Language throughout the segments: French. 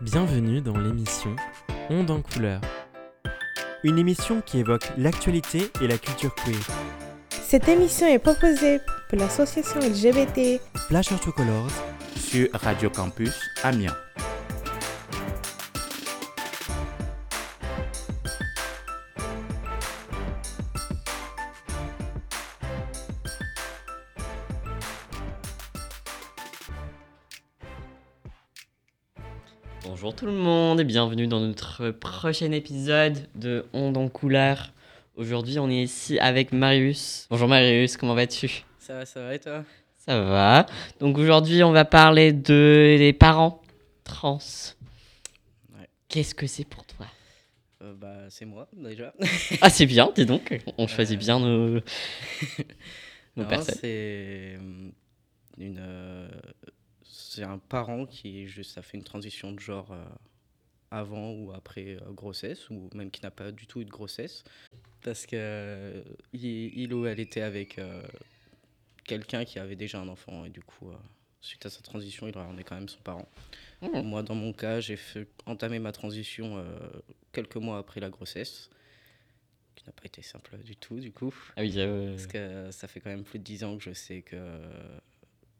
Bienvenue dans l'émission Onde en couleur. Une émission qui évoque l'actualité et la culture queer. Cette émission est proposée pour l'association LGBT Flash Art Colors sur Radio Campus Amiens. Bienvenue dans notre prochain épisode de Onde en couleur. Aujourd'hui, on est ici avec Marius. Bonjour Marius, comment vas-tu? Ça va, ça va et toi? Ça va. Donc aujourd'hui, on va parler de des parents trans. Ouais. Qu'est-ce que c'est pour toi? Euh, Bah, c'est moi déjà. Ah, c'est bien, dis donc. On choisit Euh. bien nos, nos Non, personnes. c'est euh, une, c'est un parent qui juste a fait une transition de genre avant ou après euh, grossesse ou même qui n'a pas du tout eu de grossesse parce que euh, il, il ou elle était avec euh, quelqu'un qui avait déjà un enfant et du coup euh, suite à sa transition il en est quand même son parent. Mmh. Moi dans mon cas j'ai entamer ma transition euh, quelques mois après la grossesse qui n'a pas été simple du tout du coup. Ah oui, Parce que ça fait quand même plus de 10 ans que je sais que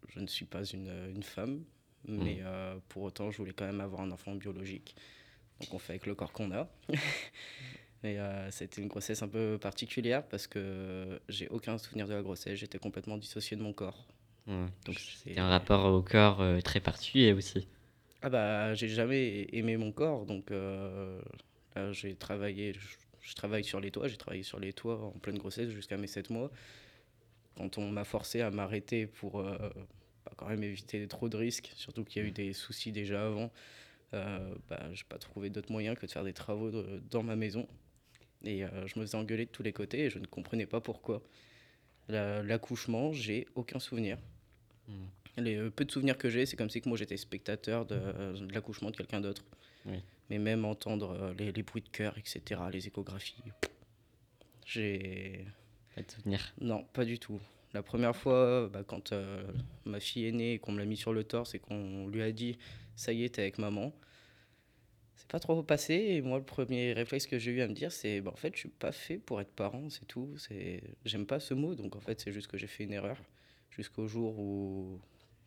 je ne suis pas une, une femme, mais Mhm. euh, pour autant, je voulais quand même avoir un enfant biologique. Donc on fait avec le corps qu'on a. Mais euh, c'était une grossesse un peu particulière parce que j'ai aucun souvenir de la grossesse, j'étais complètement dissocié de mon corps. ouais. donc C'est- un rapport au corps euh, très particulier aussi. Ah bah j'ai jamais aimé mon corps, donc euh, j'ai travaillé, je, je travaille sur les toits, j'ai travaillé sur les toits en pleine grossesse jusqu'à mes 7 mois. Quand on m'a forcé à m'arrêter pour euh, bah, quand même éviter trop de risques, surtout qu'il y a eu des soucis déjà avant, euh, bah, j'ai pas trouvé d'autre moyen que de faire des travaux de- dans ma maison. Et euh, je me faisais engueuler de tous les côtés et je ne comprenais pas pourquoi. La- L'accouchement, j'ai aucun souvenir. Mm. Les euh, peu de souvenirs que j'ai, c'est comme si que moi j'étais spectateur de, de l'accouchement de quelqu'un d'autre. Oui. Mais même entendre les, les bruits de cœur, etc., les échographies, j'ai. Pas de souvenir. Non, pas du tout. La première fois, bah, quand euh, ma fille est née et qu'on me l'a mis sur le torse et qu'on lui a dit ça y est, t'es avec maman, c'est pas trop passé. Et moi, le premier réflexe que j'ai eu à me dire, c'est bah, en fait, je suis pas fait pour être parent, c'est tout. C'est... J'aime pas ce mot, donc en fait, c'est juste que j'ai fait une erreur. Jusqu'au jour où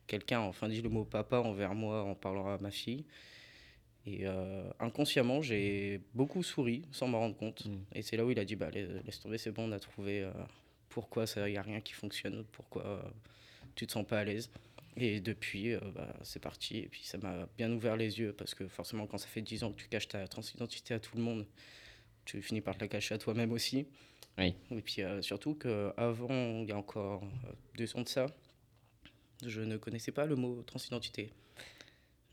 quelqu'un a enfin dit le mot papa envers moi en parlant à ma fille. Et euh, inconsciemment, j'ai beaucoup souri sans m'en rendre compte. Mm. Et c'est là où il a dit bah, laisse laisse tomber, c'est bon, on a trouvé. euh, pourquoi il n'y a rien qui fonctionne, pourquoi euh, tu te sens pas à l'aise. Et depuis, euh, bah, c'est parti. Et puis ça m'a bien ouvert les yeux parce que forcément, quand ça fait 10 ans que tu caches ta transidentité à tout le monde, tu finis par te la cacher à toi-même aussi. Oui. Et puis euh, surtout qu'avant, il y a encore deux ans de ça, je ne connaissais pas le mot transidentité.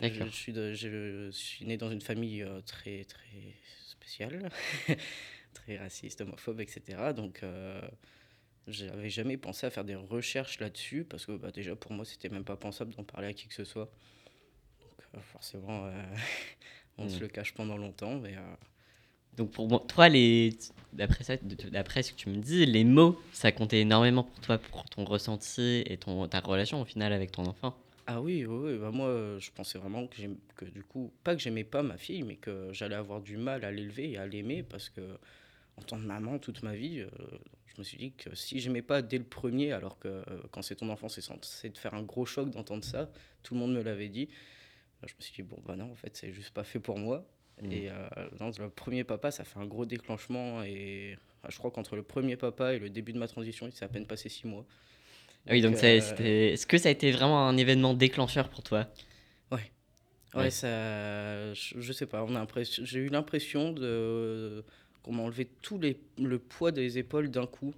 Je, je suis de- je suis né dans une famille très, très spéciale, très raciste, homophobe, etc. Donc, euh, j'avais jamais pensé à faire des recherches là-dessus parce que bah, déjà pour moi, c'était même pas pensable d'en parler à qui que ce soit. Donc, euh, forcément, euh, on se Mm. le cache pendant longtemps, mais euh, Donc pour moi, toi, les... d'après ça, de- d'après ce que tu me dis, les mots, ça comptait énormément pour toi, pour ton ressenti et ton, ta relation au final avec ton enfant. Ah oui, oui, oui, bah moi je pensais vraiment que, que du coup, pas que j'aimais pas ma fille, mais que j'allais avoir du mal à l'élever et à l'aimer parce que en tant que maman toute ma vie, euh, je me suis dit que si j'aimais pas dès le premier, alors que euh, quand c'est ton enfant, c'est te faire un gros choc d'entendre ça, tout le monde me l'avait dit, euh, je me suis dit bon bah non, en fait c'est juste pas fait pour moi. Mm. Et euh, non, le premier papa, ça fait un gros déclenchement et ah, je crois qu'entre le premier papa et le début de ma transition, il s'est à peine passé six mois. Ah oui, donc euh, est-ce que ça a été vraiment un événement déclencheur pour toi? Ouais, Ouais. ça, je, je sais pas. On a j'ai eu l'impression de qu'on m'a enlevé tout les, le poids des épaules d'un coup.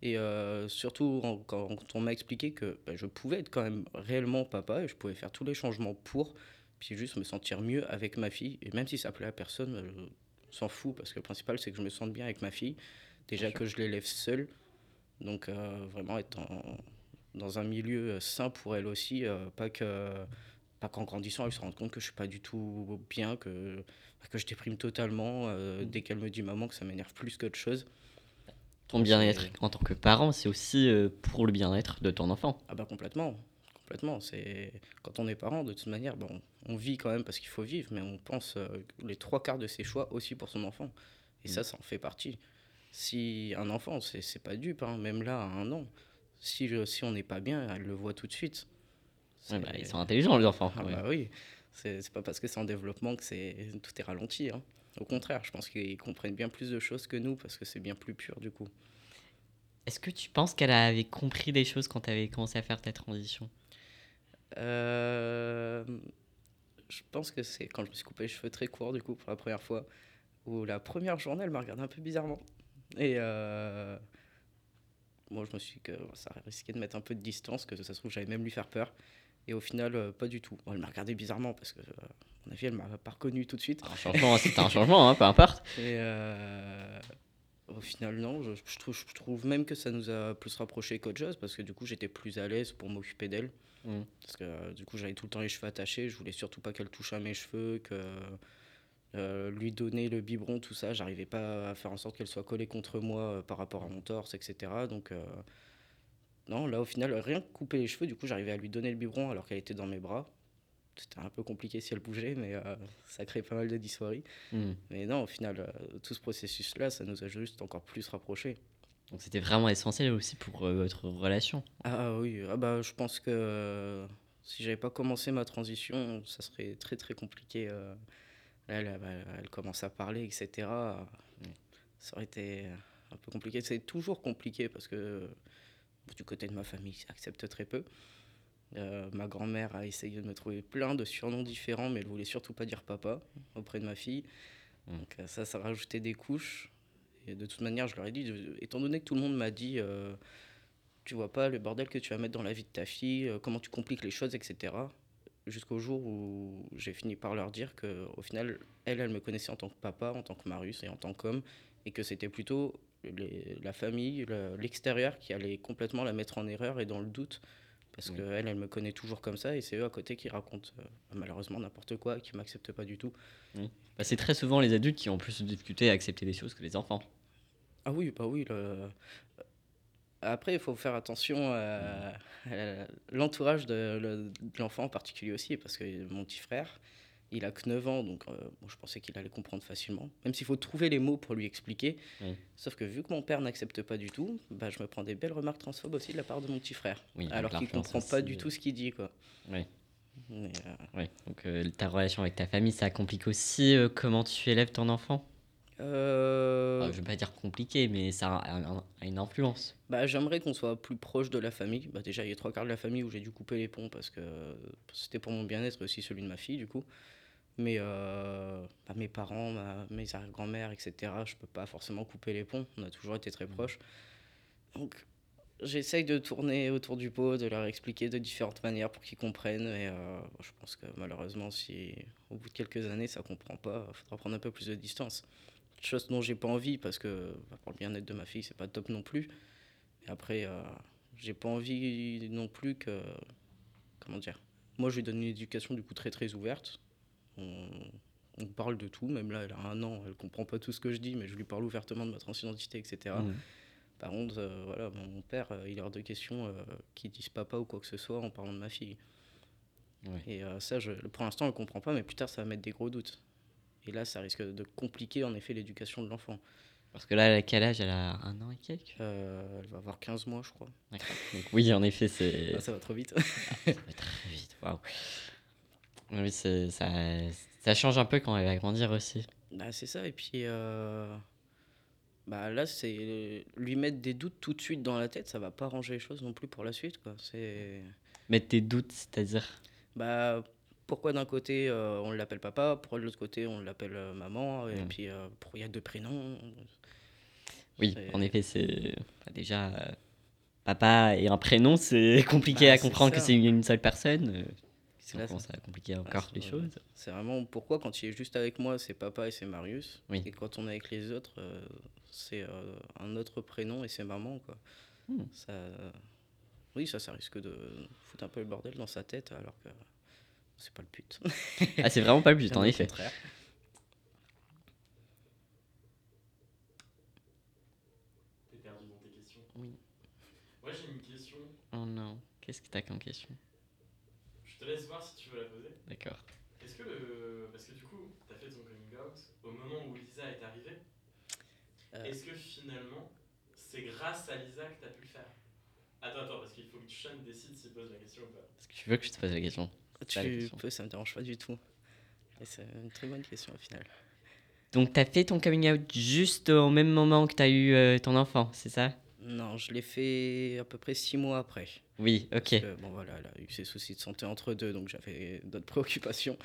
Et euh, surtout en- quand, on m'a expliqué que bah, je pouvais être quand même réellement papa et je pouvais faire tous les changements pour, puis juste me sentir mieux avec ma fille. Et même si ça plaît à personne, euh, je s'en fout parce que le principal c'est que je me sente bien avec ma fille. Déjà que je l'élève seule. Donc euh, vraiment être en- dans un milieu sain pour elle aussi, euh, pas que pas qu'en grandissant, elle se rende compte que je suis pas du tout bien, que, que je déprime totalement euh, dès qu'elle me dit maman que ça m'énerve plus qu'autre chose. Ton bien-être en tant que parent, c'est aussi euh, pour le bien-être de ton enfant. Ah bah complètement. complètement. C'est quand on est parent, de toute manière, bon, on vit quand même parce qu'il faut vivre, mais on pense euh, les trois quarts de ses choix aussi pour son enfant. Et ça, ça en fait partie. Si un enfant, c'est c'est pas dupe, hein, même là, à un an, si, je- si on n'est pas bien, elle le voit tout de suite. Ouais, bah, ils sont intelligents, les enfants. ah ouais. bah oui, c'est c'est pas parce que c'est en développement que c'est tout est ralenti. hein. Au contraire, je pense qu'ils comprennent bien plus de choses que nous parce que c'est bien plus pur du coup. Est-ce que tu penses qu'elle avait compris des choses quand tu avais commencé à faire ta transition? Euh, je pense que c'est quand je me suis coupé les cheveux très courts du coup pour la première fois, où la première journée elle m'a regardé un peu bizarrement. Et euh, moi je me suis dit que ça risquait de mettre un peu de distance, que ça se trouve j'allais même lui faire peur. Et au final, euh, pas du tout. Bon, elle m'a regardé bizarrement parce que, euh, à mon avis, elle m'a pas reconnu tout de suite. Un changement, c'était un changement, hein, peu importe. Et euh, au final, non, je, je trouve, je trouve même que ça nous a plus rapprochés qu'autre chose parce que du coup, j'étais plus à l'aise pour m'occuper d'elle. Mm. Parce que du coup, j'avais tout le temps les cheveux attachés, je voulais surtout pas qu'elle touche à mes cheveux, que euh, lui donner le biberon, tout ça, j'arrivais pas à faire en sorte qu'elle soit collée contre moi euh, par rapport à mon torse, etc. Donc, euh, non, là, au final, rien que couper les cheveux, du coup, j'arrivais à lui donner le biberon alors qu'elle était dans mes bras. C'était un peu compliqué si elle bougeait, mais euh, ça crée pas mal de dysphorie. Mm. Mais non, au final, euh, tout ce processus-là, ça nous a juste encore plus rapprochés. Donc c'était vraiment essentiel aussi pour euh, votre relation. Ah oui, ah bah, je pense que si j'avais pas commencé ma transition, ça serait très très compliqué. elle, elle, elle commence à parler, etc. Ça aurait été un peu compliqué. C'est toujours compliqué parce que du côté de ma famille, accepte très peu. Euh, ma grand-mère a essayé de me trouver plein de surnoms différents, mais elle voulait surtout pas dire papa auprès de ma fille. Mm. Donc euh, ça, ça rajoutait des couches. Et de toute manière, je leur ai dit, de- étant donné que tout le monde m'a dit, euh, tu vois pas le bordel que tu vas mettre dans la vie de ta fille, euh, comment tu compliques les choses, etc. Jusqu'au jour où j'ai fini par leur dire que, au final, elle, elle me connaissait en tant que papa, en tant que Marius et en tant qu'homme, et que c'était plutôt les- la famille, le- l'extérieur qui allait complètement la mettre en erreur et dans le doute. Parce Oui. que elle, me connaît toujours comme ça, et c'est eux à côté qui racontent euh, malheureusement n'importe quoi, qui m'acceptent pas du tout. Bah, c'est très souvent les adultes qui ont plus de difficultés à accepter des choses que les enfants. Ah oui, bah oui. le- Après, il faut faire attention à, à l'entourage de, le- de l'enfant en particulier aussi, parce que mon petit frère, il a que 9 ans, donc euh, bon, je pensais qu'il allait comprendre facilement, même s'il faut trouver les mots pour lui expliquer. Oui. Sauf que vu que mon père n'accepte pas du tout, bah, je me prends des belles remarques transphobes aussi de la part de mon petit frère, Oui, alors qu'il comprend pas du euh, tout ce qu'il dit. Quoi. Oui. Mais, euh, Ouais. Donc euh, ta relation avec ta famille, ça complique aussi comment tu élèves ton enfant? euh, je veux pas dire compliqué, mais ça a une influence. Bah, j'aimerais qu'on soit plus proche de la famille. Bah, déjà, il y a trois quarts de la famille où j'ai dû couper les ponts parce que c'était pour mon bien-être et aussi celui de ma fille, du coup. Mais euh, bah, mes parents, ma- mes arrière-grand-mères, etc., je peux pas forcément couper les ponts. On a toujours été très proches. Donc, j'essaye de tourner autour du pot, de leur expliquer de différentes manières pour qu'ils comprennent. Et euh, je pense que malheureusement, si au bout de quelques années ça comprend pas, il faudra prendre un peu plus de distance. Chose dont j'ai pas envie parce que bah, pour le bien-être de ma fille, c'est pas top non plus. Et après, euh, j'ai pas envie non plus que. Comment dire Moi, je lui donne une éducation du coup très très ouverte. On, on parle de tout, même là, elle a un an, elle comprend pas tout ce que je dis, mais je lui parle ouvertement de ma transidentité, etc. Mhm. Par contre, euh, voilà, mon, mon père, euh, il est hors de question euh, qu'il dise papa ou quoi que ce soit en parlant de ma fille. Et euh, ça, je, pour l'instant, elle ne comprend pas, mais plus tard, ça va mettre des gros doutes. Et là, ça risque de compliquer en effet l'éducation de l'enfant. Parce que là, à quel âge? Elle a un an et quelques? Elle va avoir 15 mois, je crois. Donc oui, en effet, c'est... Ah, ça va trop vite. Ça va très vite, waouh. Oui, c'est, ça, ça change un peu quand elle va grandir aussi. Bah, c'est ça, et puis euh, bah, là, c'est lui mettre des doutes tout de suite dans la tête, ça va pas ranger les choses non plus pour la suite. Quoi. Mettre tes doutes, c'est-à-dire? Bah, pourquoi d'un côté euh, on l'appelle papa, pourquoi de l'autre côté on l'appelle euh, maman, et puis euh, pourquoi il y a deux prénoms Oui, en effet, c'est... enfin, déjà, papa et un prénom, c'est compliqué Bah, à comprendre que c'est une seule personne. On Là, commence à compliquer Bah, encore c'est- les choses. C'est vraiment pourquoi quand il est juste avec moi, c'est papa et c'est Marius. Oui. Et quand on est avec les autres, euh, c'est euh, un autre prénom et c'est maman. Quoi. Hmm. Ça, oui, ça, ça risque de foutre un peu le bordel dans sa tête alors que c'est pas le but. Ah, c'est vraiment pas le but, en effet. contraire. T'es perdu dans tes questions Oui. Moi j'ai une question. Oh non, qu'est-ce que t'as comme question? Je te laisse voir si tu veux la poser. D'accord. Est-ce que le. Parce que du coup, t'as fait ton coming out au moment où Lisa est arrivée. Euh. Est-ce que finalement, c'est grâce à Lisa que t'as pu le faire? Attends, attends, parce qu'il faut que Sean décide s'il pose la question ou pas. Est-ce que tu veux que je te pose la question? Pas la Tu question. peux, ça me dérange pas du tout. Et c'est une très bonne question au final. Donc, t'as fait ton coming out juste au même moment que t'as eu euh, ton enfant, c'est ça? Non, je l'ai fait à peu près six mois après. Oui, ok. Que, bon voilà, elle a eu ses soucis de santé entre deux, donc j'avais d'autres préoccupations.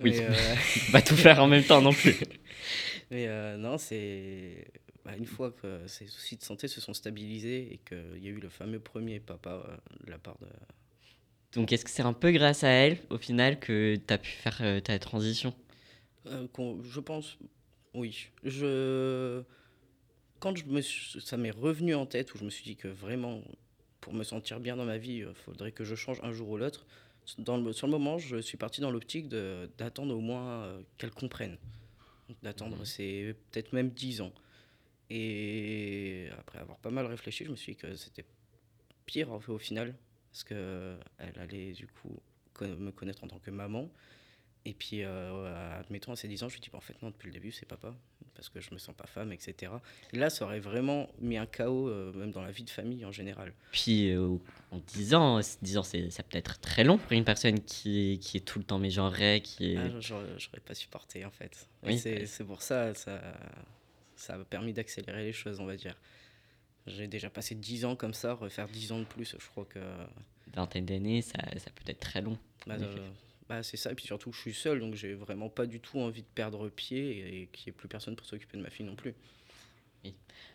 Oui. Mais, euh, Pas tout faire en même temps non plus. mais, euh, non, c'est bah, une fois que ces soucis de santé se sont stabilisés et qu'il y a eu le fameux premier papa euh, de la part de. Donc, est-ce que c'est un peu grâce à elle, au final, que t'as pu faire ta transition? Je pense, oui. Je quand je me suis- ça m'est revenu en tête où je me suis dit que vraiment pour me sentir bien dans ma vie, il faudrait que je change un jour ou l'autre. Dans le, sur le moment, je suis parti dans l'optique d'attendre au moins euh, qu'elle comprenne. D'attendre, Mhm. c'est peut-être même 10 ans. Et après avoir pas mal réfléchi, je me suis dit que c'était pire en fait, au final. Parce qu'elle allait du coup co- me connaître en tant que maman. Et puis, euh, admettons, à ses 10 ans, je lui dis, bah, en fait, non, depuis le début, c'est papa, parce que je me sens pas femme, etc. Et là, ça aurait vraiment mis un chaos, euh, même dans la vie de famille en général. Puis, euh, en 10 ans, 10 ans, c'est, ça peut être très long pour une personne qui, qui est tout le temps mégenrée, qui est... Ah, j'aurais pas supporté, en fait. Oui, c'est pour ça, ça, ça a permis d'accélérer les choses, on va dire. J'ai déjà passé 10 ans comme ça, refaire 10 ans de plus, je crois que. vingtaine d'années, ça, ça peut être très long. Bah, euh. Bah, c'est ça, et puis surtout, je suis seul, donc j'ai vraiment pas du tout envie de perdre pied et qu'il n'y ait plus personne pour s'occuper de ma fille non plus.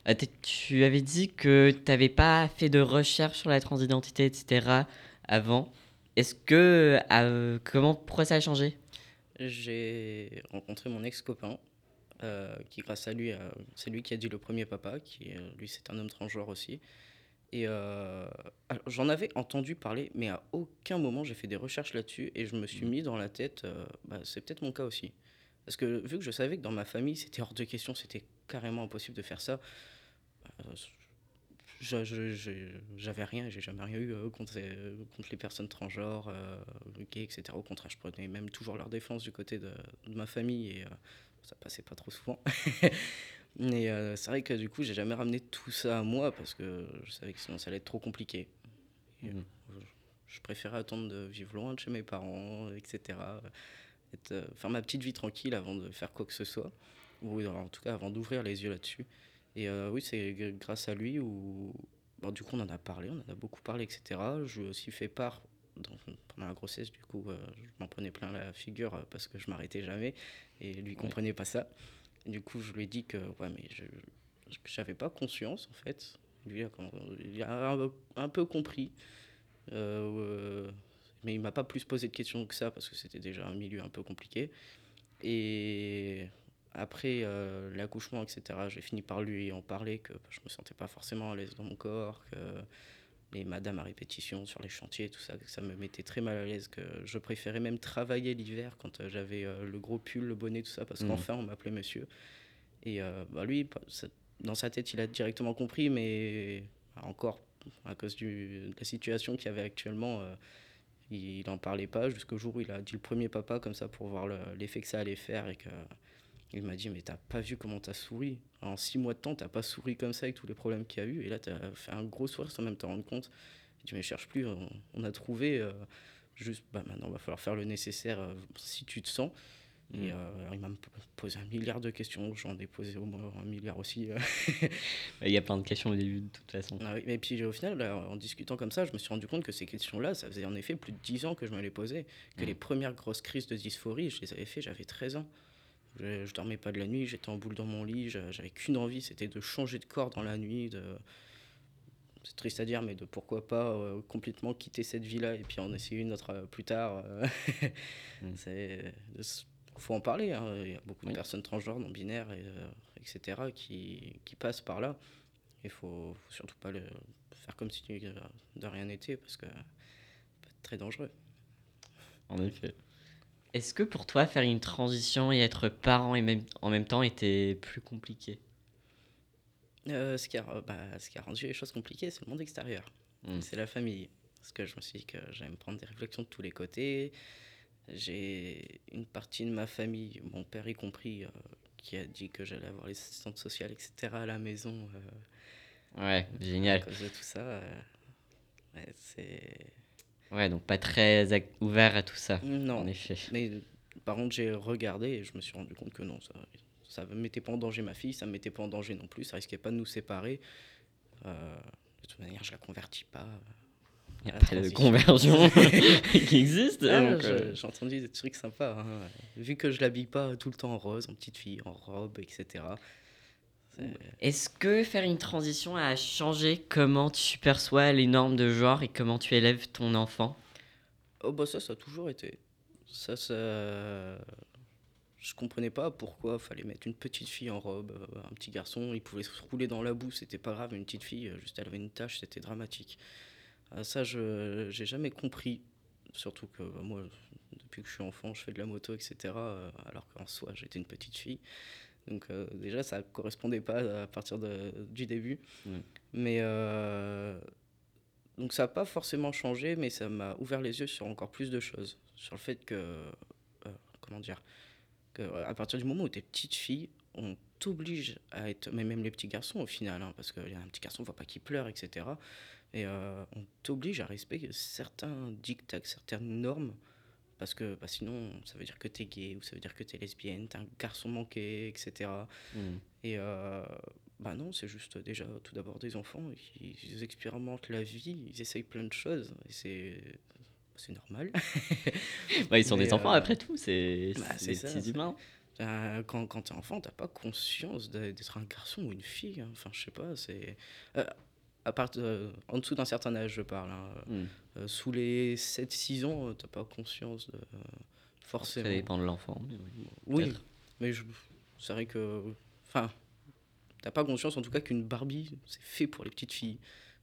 Ah, tu avais dit que tu n'avais pas fait de recherche sur la transidentité, etc. avant. Est-ce que. euh, comment, pourquoi ça a changé? J'ai rencontré mon ex-copain, euh, qui grâce à lui, euh, c'est lui qui a dit le premier papa, qui lui c'est un homme transgenre aussi. Et euh, j'en avais entendu parler, mais à aucun moment j'ai fait des recherches là-dessus et je me suis mis dans la tête, euh, bah, c'est peut-être mon cas aussi. Parce que vu que je savais que dans ma famille c'était hors de question, c'était carrément impossible de faire ça, je- j'avais rien, j'ai jamais rien eu euh, contre, contre les personnes transgenres, euh, gays, etc. Au contraire, je prenais même toujours leur défense du côté de, de ma famille et euh, ça passait pas trop souvent. Mais euh, c'est vrai que du coup, j'ai jamais ramené tout ça à moi parce que je savais que sinon ça allait être trop compliqué. Et, Mhm. euh, je préférais attendre de vivre loin de chez mes parents, etc. Être, euh, faire ma petite vie tranquille avant de faire quoi que ce soit, ou en tout cas avant d'ouvrir les yeux là-dessus. Et euh, oui, c'est grâce à lui où, bon, du coup, on en a parlé, on en a beaucoup parlé, etc. Je lui ai aussi fait part dans- pendant la grossesse, du coup, euh, je m'en prenais plein la figure parce que je m'arrêtais jamais et lui comprenait pas ça. Du coup, je lui ai dit que ouais, mais je que j'avais pas conscience en fait. Lui, il a un, peu compris, Euh, mais il m'a pas plus posé de questions que ça parce que c'était déjà un milieu un peu compliqué. Et après euh, l'accouchement, etc., j'ai fini par lui en parler que je me sentais pas forcément à l'aise dans mon corps, que les madames à répétition sur les chantiers, tout ça, que ça me mettait très mal à l'aise, que je préférais même travailler l'hiver quand euh, j'avais euh, le gros pull, le bonnet, tout ça, parce Mhm. qu'enfin on m'appelait monsieur. Et euh, bah, lui, dans sa tête, il a directement compris, mais encore à cause du, de la situation qu'il y avait actuellement, euh, il n'en parlait pas jusqu'au jour où il a dit le premier papa comme ça pour voir le- l'effet que ça allait faire et que il m'a dit mais t'as pas vu comment t'as souri? En six mois de temps t'as pas souri comme ça avec tous les problèmes qu'il y a eu et là t'as fait un gros sourire sans même t'en rendre compte il dit mais cherche plus on, on a trouvé euh, juste bah maintenant va falloir faire le nécessaire euh, si tu te sens et Mm. euh, il m'a posé un milliard de questions j'en ai posé au moins un milliard aussi. Il y a plein de questions au début, de toute façon. Ah oui, mais puis au final, là, en discutant comme ça, je me suis rendu compte que ces questions-là, ça faisait en effet plus de 10 ans que je me les posais. Que Mm. les premières grosses crises de dysphorie, je les avais fait, j'avais 13 ans. Je, je dormais pas de la nuit, j'étais en boule dans mon lit, j'a- j'avais qu'une envie, c'était de changer de corps dans la nuit, de... C'est triste à dire, mais de pourquoi pas euh, complètement quitter cette vie-là et puis en essayer une autre euh, plus tard. euh. Mm. Faut en parler. hein. Il y a beaucoup Oui. de personnes transgenres, non binaires, et, euh, etc., qui, qui passent par là. Il faut, faut surtout pas le faire comme si de rien n'était parce que ça peut être très dangereux. En effet. Est-ce que pour toi, faire une transition et être parent et même, en même temps était plus compliqué Euh, ce, qui a, bah, ce qui a rendu les choses compliquées, c'est le monde extérieur. Mm. C'est la famille. Parce que je me suis dit que j'allais me prendre des réflexions de tous les côtés. J'ai une partie de ma famille, mon père y compris, euh, qui a dit que j'allais avoir les assistantes sociales, etc. à la maison euh, Ouais, à génial. cause de tout ça. euh, ouais, c'est. Ouais, donc pas très ouvert à tout ça, Non. en effet. Mais par contre, j'ai regardé et je me suis rendu compte que non, ça ça ne mettait pas en danger ma fille, ça ne mettait pas en danger non plus, ça risquait pas de nous séparer. Euh, de toute manière, je la convertis pas. Il n'y a la pas de conversion qui existe. Ah, euh, J'ai entendu des trucs sympas. hein. Vu que je l'habille pas tout le temps en rose, en petite fille, en robe, etc. c'est- Est-ce que faire une transition a changé comment tu perçois les normes de genre et comment tu élèves ton enfant? Oh bah ça, ça a toujours été. Ça, ça... Je comprenais pas pourquoi fallait mettre une petite fille en robe, euh, un petit garçon, il pouvait se rouler dans la boue, c'était pas grave, une petite fille, euh, juste elle avait une tache, c'était dramatique. Euh, ça, je j'ai jamais compris, surtout que bah, moi, depuis que je suis enfant, je fais de la moto, etc., euh, alors qu'en soi, j'étais une petite fille. Donc euh, déjà, ça correspondait pas à partir de- du début. Ouais. Mais euh, donc ça n'a pas forcément changé, mais ça m'a ouvert les yeux sur encore plus de choses. Sur le fait que, euh, comment dire, que à partir du moment où tu es petite fille, on t'oblige à être, mais même les petits garçons au final, hein, parce qu'il y a un petit garçon, on voit pas qu'il pleure, etc. Et on t'oblige à respecter certains dictats, certaines normes, parce que bah, sinon ça veut dire que tu es gay, ou ça veut dire que tu es lesbienne, tu un garçon manqué, etc. Et euh, bah non, c'est juste déjà tout d'abord des enfants, ils, ils expérimentent la vie, ils essayent plein de choses, et c'est c'est normal. Ouais, ils sont Mais, des enfants euh, après tout, c'est bah, des ça, petits c'est- humains. Euh, quand quand t'es enfant, t'as pas conscience d'être un garçon ou une fille. hein. Enfin, je sais pas, c'est. Euh, à part, euh, en dessous d'un certain âge, je parle. hein. Hmm. Euh, sous les 7-6 ans, euh, t'as pas conscience de. forcément. Ça dépend de l'enfant. mais oui. Oui, mais c'est vrai que. Enfin, t'as pas conscience en tout cas qu'une Barbie, c'est fait pour les petites filles.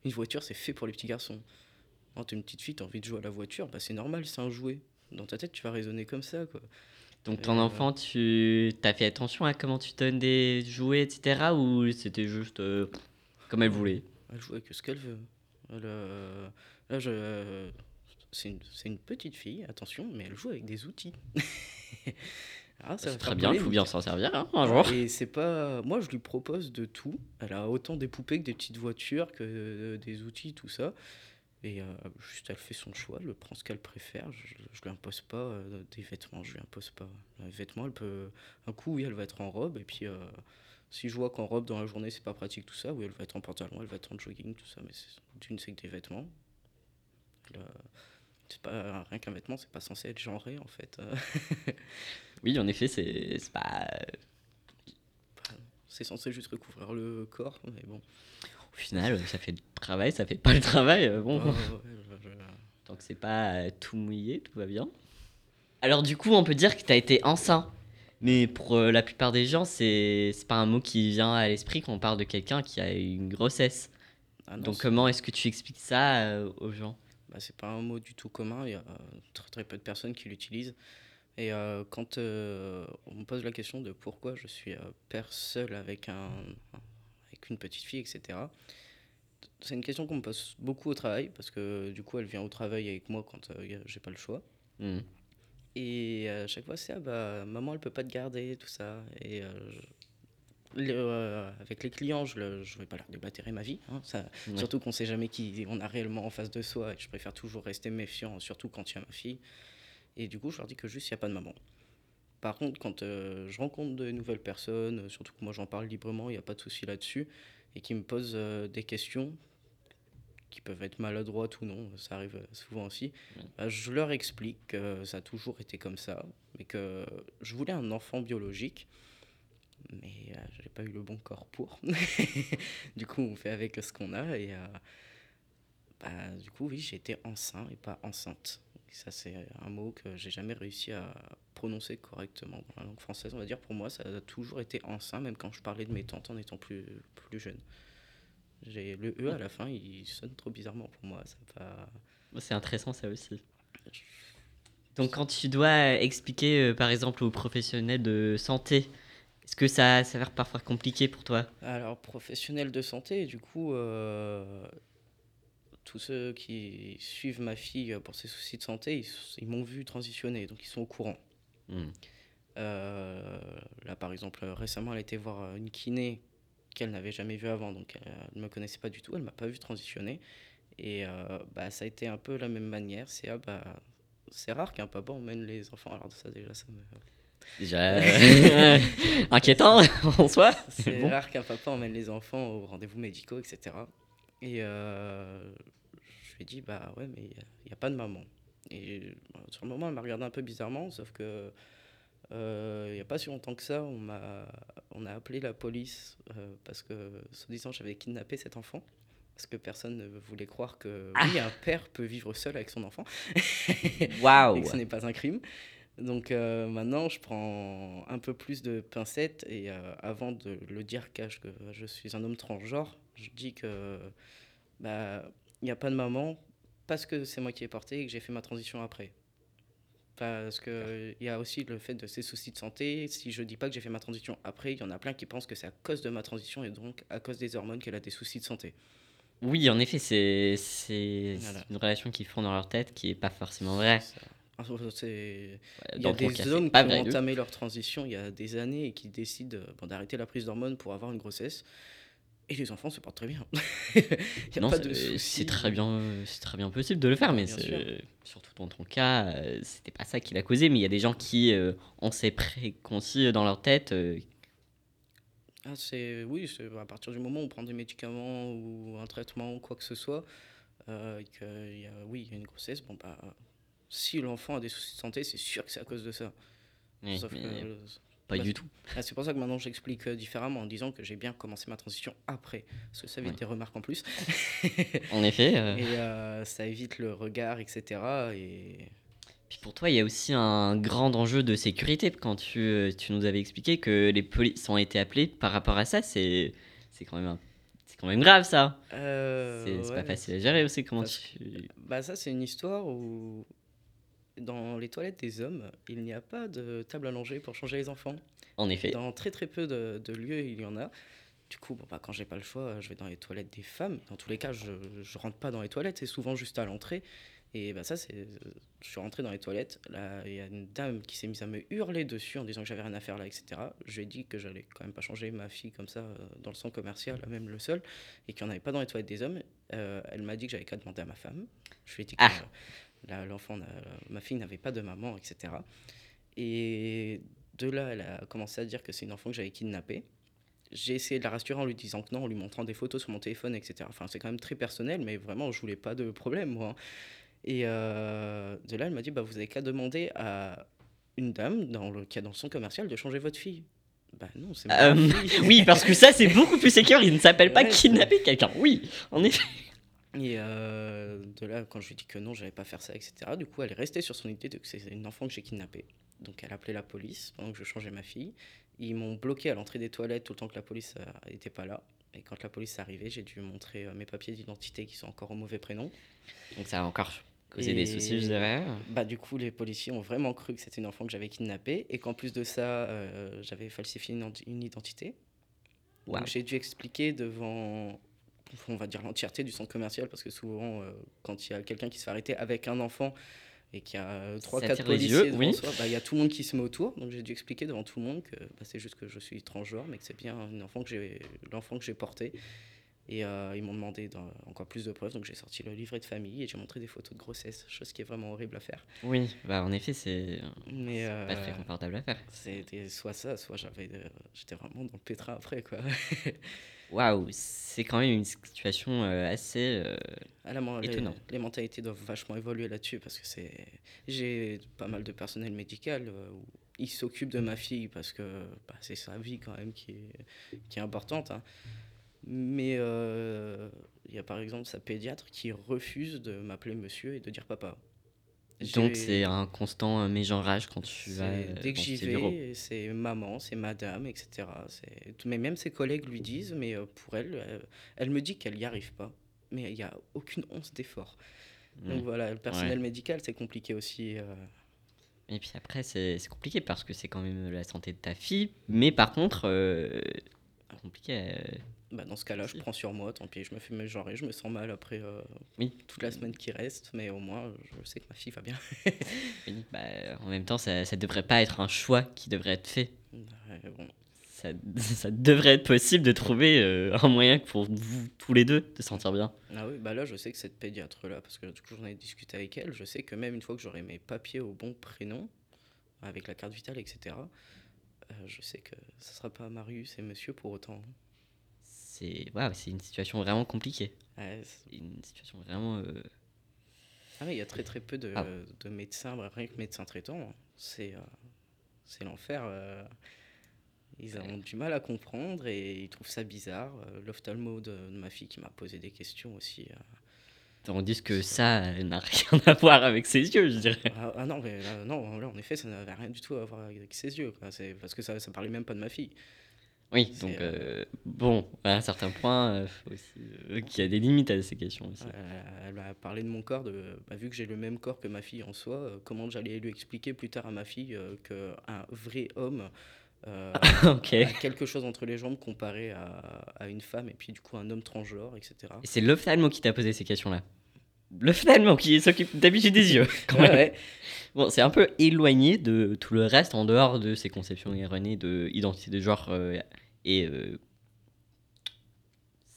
Une voiture, c'est fait pour les petits garçons. Quand t'es une petite fille, t'as envie de jouer à la voiture, bah c'est normal, c'est un jouet. Dans ta tête, tu vas raisonner comme ça, quoi. Donc ton Euh, enfant, tu as fait attention à comment tu donnes des jouets, etc. Ou c'était juste euh, comme elle voulait? Elle joue avec ce qu'elle veut. Elle, euh, là, je. C'est une, petite fille, attention, mais elle joue avec des outils. Ah, C'est très bien, il faut bien s'en servir hein, un jour. Et c'est pas. Moi, je lui propose de tout. Elle a autant des poupées que des petites voitures, que euh, des outils, tout ça. Et euh, juste, elle fait son choix, elle prend ce qu'elle préfère. Je, je lui impose pas euh, des vêtements, je lui impose pas. Les vêtements, elle peut. Un coup, oui, elle va être en robe. Et puis, si je vois qu'en robe dans la journée, c'est pas pratique, tout ça, oui, elle va être en pantalon, elle va être en jogging, tout ça. Mais c'est- d'une, c'est que des vêtements. Le- C'est pas rien qu'un vêtement, c'est pas censé être genré en fait. Oui, en effet, c'est c'est pas. c'est censé juste recouvrir le corps, mais bon. Au final, ça fait le travail, ça fait pas le travail. euh, Bon, je- je- tant que c'est pas euh, tout mouillé, tout va bien. Alors du coup, on peut dire que tu as été enceint. Mais pour euh, la plupart des gens, c'est pas un mot qui vient à l'esprit quand on parle de quelqu'un qui a une grossesse. Ah non, Donc comment est-ce que tu expliques ça euh, aux gens? Bah, c'est pas un mot du tout commun, il y a euh, très, très peu de personnes qui l'utilisent. Et euh, quand on me pose la question de pourquoi je suis père seul avec, un, avec une petite fille, etc., c'est une question qu'on me pose beaucoup au travail, parce que du coup, elle vient au travail avec moi quand j'ai pas le choix. Hmm. Et à chaque fois, c'est ah bah, maman, elle peut pas te garder, tout ça. Et euh, le- euh, avec les clients, je ne je vais pas leur déblatérer ma vie. hein, ça, Ouais. Surtout qu'on sait jamais qui on a réellement en face de soi. Et je préfère toujours rester méfiant, surtout quand il y a ma fille. Et du coup, je leur dis que juste, il n'y a pas de maman. Par contre, quand euh, je rencontre de nouvelles personnes, euh, surtout que moi j'en parle librement, il n'y a pas de souci là-dessus, et qui me posent euh, des questions qui peuvent être maladroites ou non, ça arrive souvent aussi, bah, je leur explique que ça a toujours été comme ça, mais que je voulais un enfant biologique, mais euh, j'ai pas eu le bon corps pour. du coup, on fait avec ce qu'on a, et euh, bah, du coup, oui, j'ai été enceint et pas enceinte. Et ça, c'est un mot que j'ai jamais réussi à prononcer correctement dans la langue française. On va dire pour moi, ça a toujours été enceint, même quand je parlais de mes tantes en étant plus, plus jeune. J'ai le E à la fin, il sonne trop bizarrement pour moi. Ça va... C'est intéressant ça aussi. Donc quand tu dois expliquer euh, par exemple aux professionnels de santé, est-ce que ça s'avère parfois compliqué pour toi? Alors, professionnel de santé, du coup, euh, tous ceux qui suivent ma fille pour ses soucis de santé, ils, ils m'ont vu transitionner, donc ils sont au courant. Hmm. Euh, là, par exemple, récemment, elle a été voir une kiné qu'elle n'avait jamais vue avant, donc elle ne me connaissait pas du tout, elle m'a pas vu transitionner. Et euh, bah, ça a été un peu la même manière. C'est ah, bah, c'est rare qu'un papa emmène les enfants. Alors ça déjà, ça me... Déjà euh, inquiétant en soi. C'est bon. rare qu'un papa emmène les enfants aux rendez-vous médicaux, etc. Et euh, je lui ai dit, bah ouais, mais il n'y a, pas de maman. Et euh, sur le moment, elle m'a regardé un peu bizarrement, sauf que euh, il n'y a pas si longtemps que ça, on, m'a, on a appelé la police euh, parce que, soi-disant, j'avais kidnappé cet enfant. Parce que personne ne voulait croire que oui, un père peut vivre seul avec son enfant et Waouh. que ce n'est pas un crime. Donc euh, maintenant, je prends un peu plus de pincettes et euh, avant de le dire que je suis un homme transgenre, je dis que bah il n'y a pas de maman parce que c'est moi qui ai porté et que j'ai fait ma transition après. Parce que il y a aussi le fait de ses soucis de santé. Si je dis pas que j'ai fait ma transition après, il y en a plein qui pensent que c'est à cause de ma transition et donc à cause des hormones qu'elle a des soucis de santé. Oui, en effet, c'est Voilà. une relation qu'ils font dans leur tête qui est pas forcément vraie. Il y a des hommes qui ont entamé leur transition il y a des années et qui décident euh, bon, d'arrêter la prise d'hormones pour avoir une grossesse. Et les enfants se portent très bien. Pas c'est très bien, c'est très bien possible de le faire, mais sûr. surtout dans ton cas, euh, c'était pas ça qui l'a causé. Mais il y a des gens qui euh, ont ces préconcis dans leur tête. euh, Ah, c'est oui, à partir du moment où on prend des médicaments ou un traitement ou quoi que ce soit, euh, et qu'il y a, oui, il y a une grossesse, bon bah, si l'enfant a des soucis de santé, c'est sûr que c'est à cause de ça. oui, Sauf mais que, euh, pas du tout. ah, c'est pour ça que maintenant j'explique euh, différemment en disant que j'ai bien commencé ma transition après, parce que ça évite des remarques en plus. En effet. euh, Et euh, ça évite le regard, etc. Et Puis pour toi, il y a aussi un grand enjeu de sécurité quand tu, tu nous avais expliqué que les polices ont été appelées par rapport à ça. C'est c'est quand même un- c'est quand même grave ça. Euh, c'est ouais, pas facile à gérer aussi comment tu. Bah ça c'est une histoire où dans les toilettes des hommes, il n'y a pas de table allongée pour changer les enfants. En effet. Dans très très peu de, de lieux, il y en a. Du coup, bon, bah, quand j'ai pas le choix, je vais dans les toilettes des femmes. Dans tous les cas, je, je rentre pas dans les toilettes, c'est souvent juste à l'entrée. Et bah ça, c'est, je suis rentré dans les toilettes. Là, il y a une dame qui s'est mise à me hurler dessus en disant que j'avais rien à faire là, etc. Je lui ai dit que j'allais quand même pas changer ma fille comme ça euh, dans le centre commercial, même le seul, et qu'il n'y en avait pas dans les toilettes des hommes. Euh, elle m'a dit que j'avais qu'à demander à ma femme. Je lui ai dit que Ah. euh, l'enfant, ma fille n'avait pas de maman, etc. Et de là, elle a commencé à dire que c'est une enfant que j'avais kidnappée. J'ai essayé de la rassurer en lui disant que non, en lui montrant des photos sur mon téléphone, etc. Enfin, c'est quand même très personnel, mais vraiment, je voulais pas de problème, moi. Et euh, de là, elle m'a dit bah, Vous avez qu'à demander à une dame dans le, qui est dans le centre commercial de changer votre fille. Bah non, c'est Euh, oui, parce que ça, c'est beaucoup plus sécure. Il ne s'appelle pas Ouais, kidnapper quelqu'un. Oui, en effet. Et euh, de là, quand je lui ai dit que non, j'allais pas faire ça, etc., du coup, elle est restée sur son idée de que c'est une enfant que j'ai kidnappée. Donc, elle a appelé la police pendant que je changeais ma fille. Ils m'ont bloqué à l'entrée des toilettes tout le temps que la police n'était pas là. Et quand la police est arrivée, j'ai dû montrer euh, mes papiers d'identité qui sont encore au mauvais prénom. Donc ça a encore causé des soucis, je dirais. Bah, du coup, les policiers ont vraiment cru que c'était une enfant que j'avais kidnappée et qu'en plus de ça, euh, j'avais falsifié une, ident- une identité. Donc, j'ai dû expliquer devant, on va dire, l'entièreté du centre commercial parce que souvent, euh, quand il y a quelqu'un qui se fait arrêter avec un enfant et qu'il y a 3-4 attire les policiers yeux, oui. soi, bah, il y a tout le monde qui se met autour. Donc, j'ai dû expliquer devant tout le monde que bah, c'est juste que je suis transgenre, mais que c'est bien l'enfant que j'ai porté. Et euh, ils m'ont demandé encore plus de preuves, donc j'ai sorti le livret de famille et j'ai montré des photos de grossesse, chose qui est vraiment horrible à faire. Oui, bah en effet, c'est c'est pas très euh, confortable à faire. c'était soit ça, soit j'avais, euh, j'étais vraiment dans le pétrin après quoi. Waouh, c'est quand même une situation euh, assez. euh, Ah, men- les, mentalités doivent vachement évoluer là-dessus parce que c'est, j'ai pas mal de personnel médical euh, où ils s'occupent de ma fille parce que bah, c'est sa vie quand même qui est, qui est importante. hein. Mais euh, il y a par exemple sa pédiatre qui refuse de m'appeler monsieur et de dire papa. Donc c'est un constant euh, mégenrage quand tu vas. Euh, dès que j'y vais, c'est maman, c'est madame, etc. Mais même ses collègues lui disent, mais euh, pour elle, elle me dit qu'elle n'y arrive pas. Mais il n'y a aucune once d'effort. Donc Mm. voilà, le personnel médical, c'est compliqué aussi. euh. Et puis après, c'est c'est compliqué parce que c'est quand même la santé de ta fille. Mais par contre, euh, compliqué. euh, Bah, dans ce cas-là, je prends sur moi, tant pis, je me fais genrer, je me sens mal après euh, Oui. toute la semaine qui reste, mais au moins, je sais que ma fille va bien. Oui, bah, en même temps, ça, ça devrait pas être un choix qui devrait être fait. Ouais, bon. Ça, ça devrait être possible de trouver euh, un moyen pour vous tous les deux de sentir bien. Ah oui, bah là, je sais que cette pédiatre-là, parce que du coup, j'en ai discuté avec elle, je sais que même une fois que j'aurai mes papiers au bon prénom, avec la carte vitale, etc., euh, je sais que ce sera pas Marius et monsieur pour autant. C'est c'est une situation vraiment compliquée. Ouais, une situation vraiment. euh, Ah il y a très très peu de, Ah. de médecins, bah, rien que médecins traitants, c'est euh, c'est l'enfer. euh. Ils ont du mal à comprendre et ils trouvent ça bizarre. Euh, L'ophtalmo de, de ma fille qui m'a posé des questions aussi. Tandis que ça n'a rien à voir avec ses yeux, je dirais. Ah, ah non, mais là, non, là, en effet, ça n'avait rien du tout à voir avec ses yeux. quoi. Parce que ça, ça parlait même pas de ma fille. Oui, donc euh, euh, bon, à un certain point, euh, aussi euh, qu'il y a des limites à ces questions aussi. Elle m'a parlé de mon corps, de, bah, vu que j'ai le même corps que ma fille en soi, comment j'allais lui expliquer plus tard à ma fille qu'un vrai homme ok. a quelque chose entre les jambes comparé à, à une femme et puis du coup un homme transgenre, etc. Et c'est l'ophtalmo qui t'a posé ces questions-là? L'ophtalmo qui s'occupe d'habitude des yeux. quand même. ouais. Bon, c'est un peu éloigné de tout le reste en dehors de ces conceptions erronées de identité de genre euh, et euh,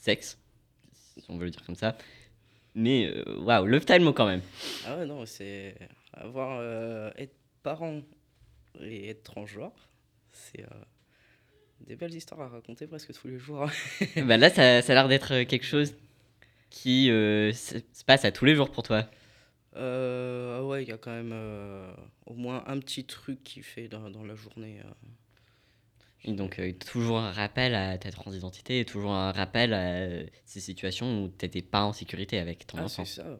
sexe, si on veut le dire comme ça. Mais euh, waouh, l'ophtalmo quand même. Ah ouais, non, c'est avoir euh, être parent et être transgenre, c'est des belles histoires à raconter presque tous les jours. bah là, ça, ça a l'air d'être quelque chose qui euh, se se passe à tous les jours pour toi. Euh, ouais, il y a quand même euh, au moins un petit truc qui fait dans, dans la journée. euh. Et donc, toujours un rappel à ta transidentité et toujours un rappel à ces situations où tu n'étais pas en sécurité avec ton Ah, enfant. c'est ça.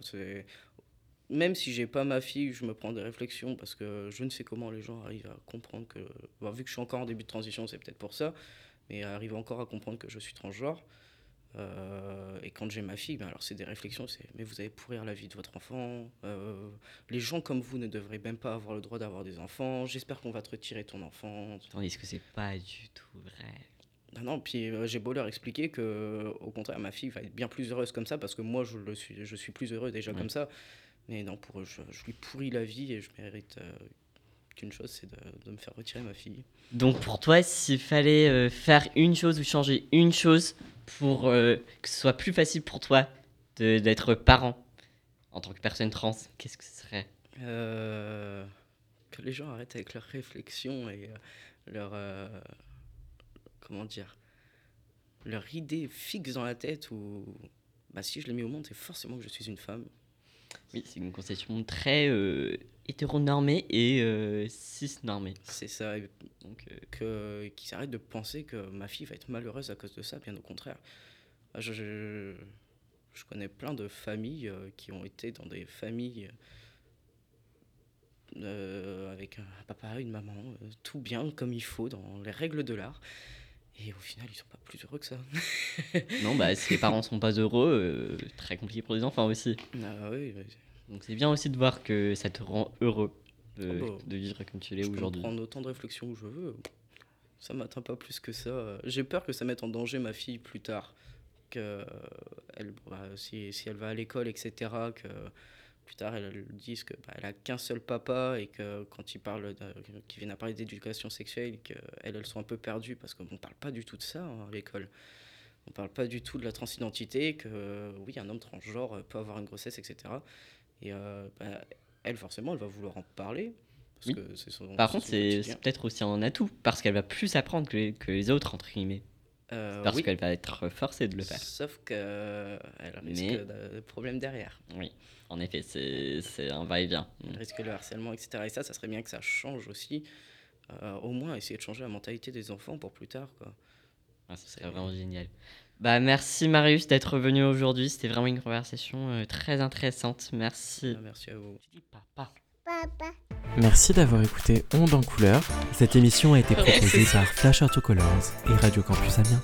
Même si j'ai pas ma fille, je me prends des réflexions parce que je ne sais comment les gens arrivent à comprendre que. Vu que je suis encore en début de transition, c'est peut-être pour ça, mais arrivent encore à comprendre que je suis transgenre. Euh, et quand j'ai ma fille, ben alors c'est des réflexions, c'est mais vous allez pourrir la vie de votre enfant. euh, les gens comme vous ne devraient même pas avoir le droit d'avoir des enfants. J'espère qu'on va te retirer ton enfant. Tandis que c'est pas du tout vrai. Non, non, puis euh, j'ai beau leur expliquer que, au contraire, ma fille va être bien plus heureuse comme ça, parce que moi, je, le suis, je suis plus heureux déjà Ouais. comme ça. Mais non, pour eux, je, je lui pourris la vie et je mérite qu'une chose, c'est de, de me faire retirer ma fille. Donc, pour toi, s'il fallait euh, faire une chose ou changer une chose pour euh, que ce soit plus facile pour toi de- d'être parent en tant que personne trans, qu'est-ce que ce serait? Euh, que les gens arrêtent avec leurs réflexions et leur. comment dire Leur idée fixe dans la tête où. Bah, si je l'ai mis au monde, c'est forcément que je suis une femme. Oui, c'est une conception très euh, hétéronormée et euh, cisnormée. C'est ça. Donc, euh, qu'ils arrêtent de penser que ma fille va être malheureuse à cause de ça, bien au contraire. Ah, Je, je, je connais plein de familles euh, qui ont été dans des familles euh, avec un papa, une maman, tout bien comme il faut dans les règles de l'art. Et au final, ils sont pas plus heureux que ça. non, bah, si les parents sont pas heureux, très compliqué pour les enfants aussi. Ah oui, oui. Donc, c'est bien aussi de voir que ça te rend heureux de, Oh bah, de vivre comme tu l'es je peux aujourd'hui. prendre autant de réflexions que je veux. Ça m'atteint pas plus que ça. J'ai peur que ça mette en danger ma fille plus tard. Que elle, bah, si, si elle va à l'école, etc., que plus tard elle, dise que bah, elle a qu'un seul papa et que quand ils parlent, qu'ils viennent à parler d'éducation sexuelle, qu'elles elles sont un peu perdues parce qu'on parle pas du tout de ça hein, à l'école. On parle pas du tout de la transidentité, que oui, un homme transgenre peut avoir une grossesse, etc. Et euh, bah, elle, forcément, elle va vouloir en parler. Parce Oui. que c'est son, Par contre, c'est peut-être aussi un atout parce qu'elle va plus apprendre que les, que les autres, entre guillemets. Euh, Parce oui, qu'elle va être forcée de le faire. sauf qu'elle risque Mais- de, de problèmes derrière. Oui, en effet, c'est c'est un va-et-vient. Elle risque le harcèlement, etc. Et ça, ça serait bien que ça change aussi. Euh, au moins, essayer de changer la mentalité des enfants pour plus tard. Quoi. Ah, ce serait vraiment génial. Bah, merci Marius d'être venu aujourd'hui. C'était vraiment une conversation euh, très intéressante. Merci. Ah, merci à vous. Dis papa. Merci d'avoir écouté Onde en couleur. Cette émission a été proposée par Flash Colors et Radio Campus Amiens.